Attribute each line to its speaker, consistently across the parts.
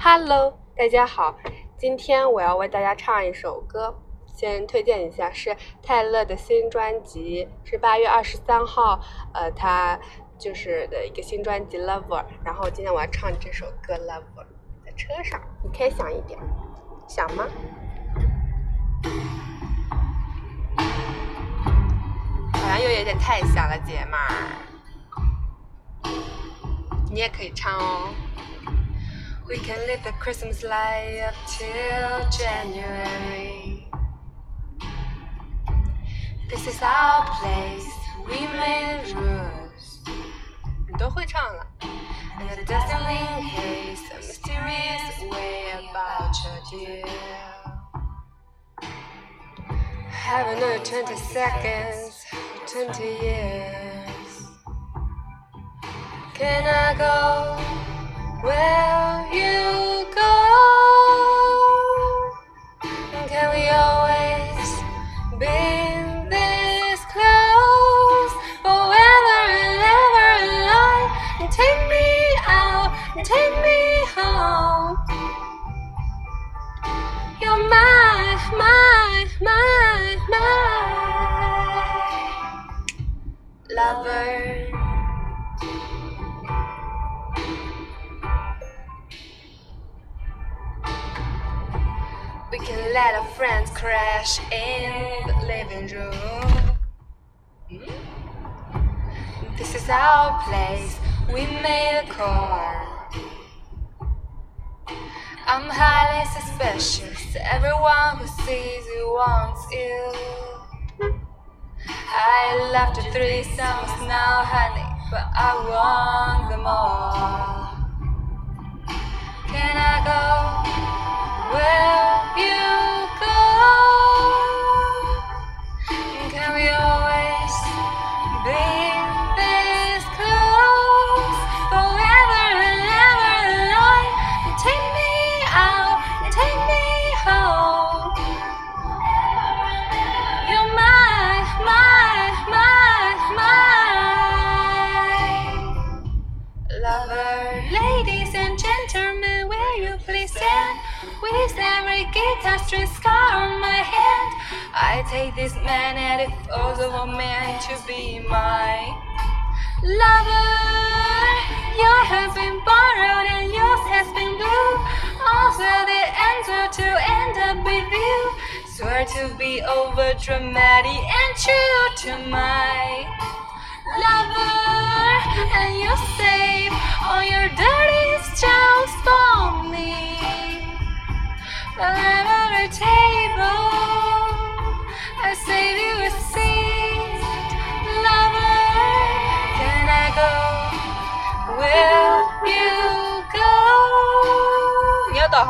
Speaker 1: Hello，大家好，今天我要为大家唱一首歌，先推荐一下，是泰勒的新专辑，是八月二十三号，呃，他就是的一个新专辑《Lover》，然后今天我要唱这首歌《Lover》，在车上，你可以响一点，响吗？好像又有点太响了，姐们儿，你也可以唱哦。We can live the Christmas light up till January. This is our place, we made rules. 你都会唱了。And the dazzling haze, a mysterious way about your dear. Have another 20 seconds, 20 years. Can I go My, my, my, lover. We can let our friends crash in the living room. Hmm? This is our place, we made a call. I'm highly suspicious. Everyone who sees you wants you. I left you three summers now, honey, but I want them all. Lover. Ladies and gentlemen, will you please stand? With every guitar string scar on my hand, I take this man and falls of a man to be my lover. Your has been borrowed and yours has been blue. Also, the answer to end up with you. Swear to be over dramatic and true to my lover. And you save 你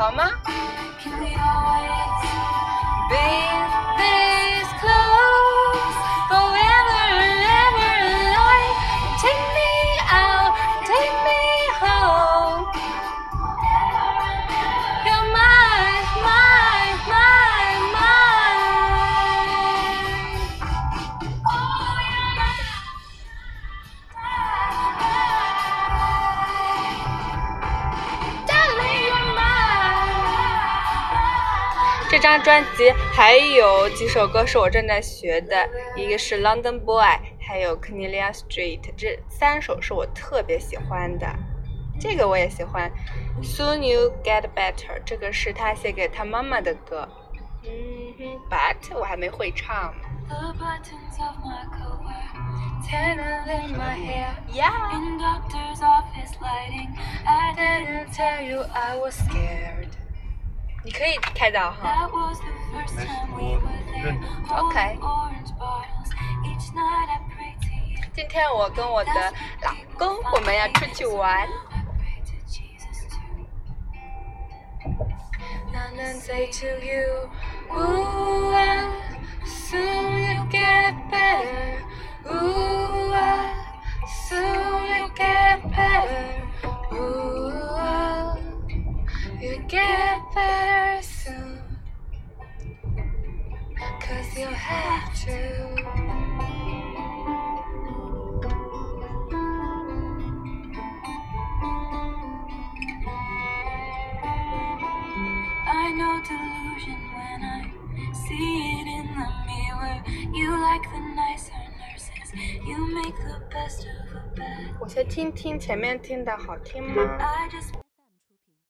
Speaker 1: 这张专辑还有几首歌是我正在学的，一个是《London Boy》，还有《Cornelia Street》，这三首是我特别喜欢的。这个我也喜欢，《Soon You Get Better》，这个是他写给他妈妈的歌。嗯哼，But 我还没会唱。The buttons of my coat were tangled in my hair. Yeah. In doctor's office lighting, I didn't tell you I was scared. 你可以开导哈，OK 今天我跟我的老公我们要出去玩。say to you ooh you get better soon. Cause you have to.
Speaker 2: no delusion when I see it in the mirror. You like the nicer nurses, you make the best of a bed. 我先听听前面听的好听吗？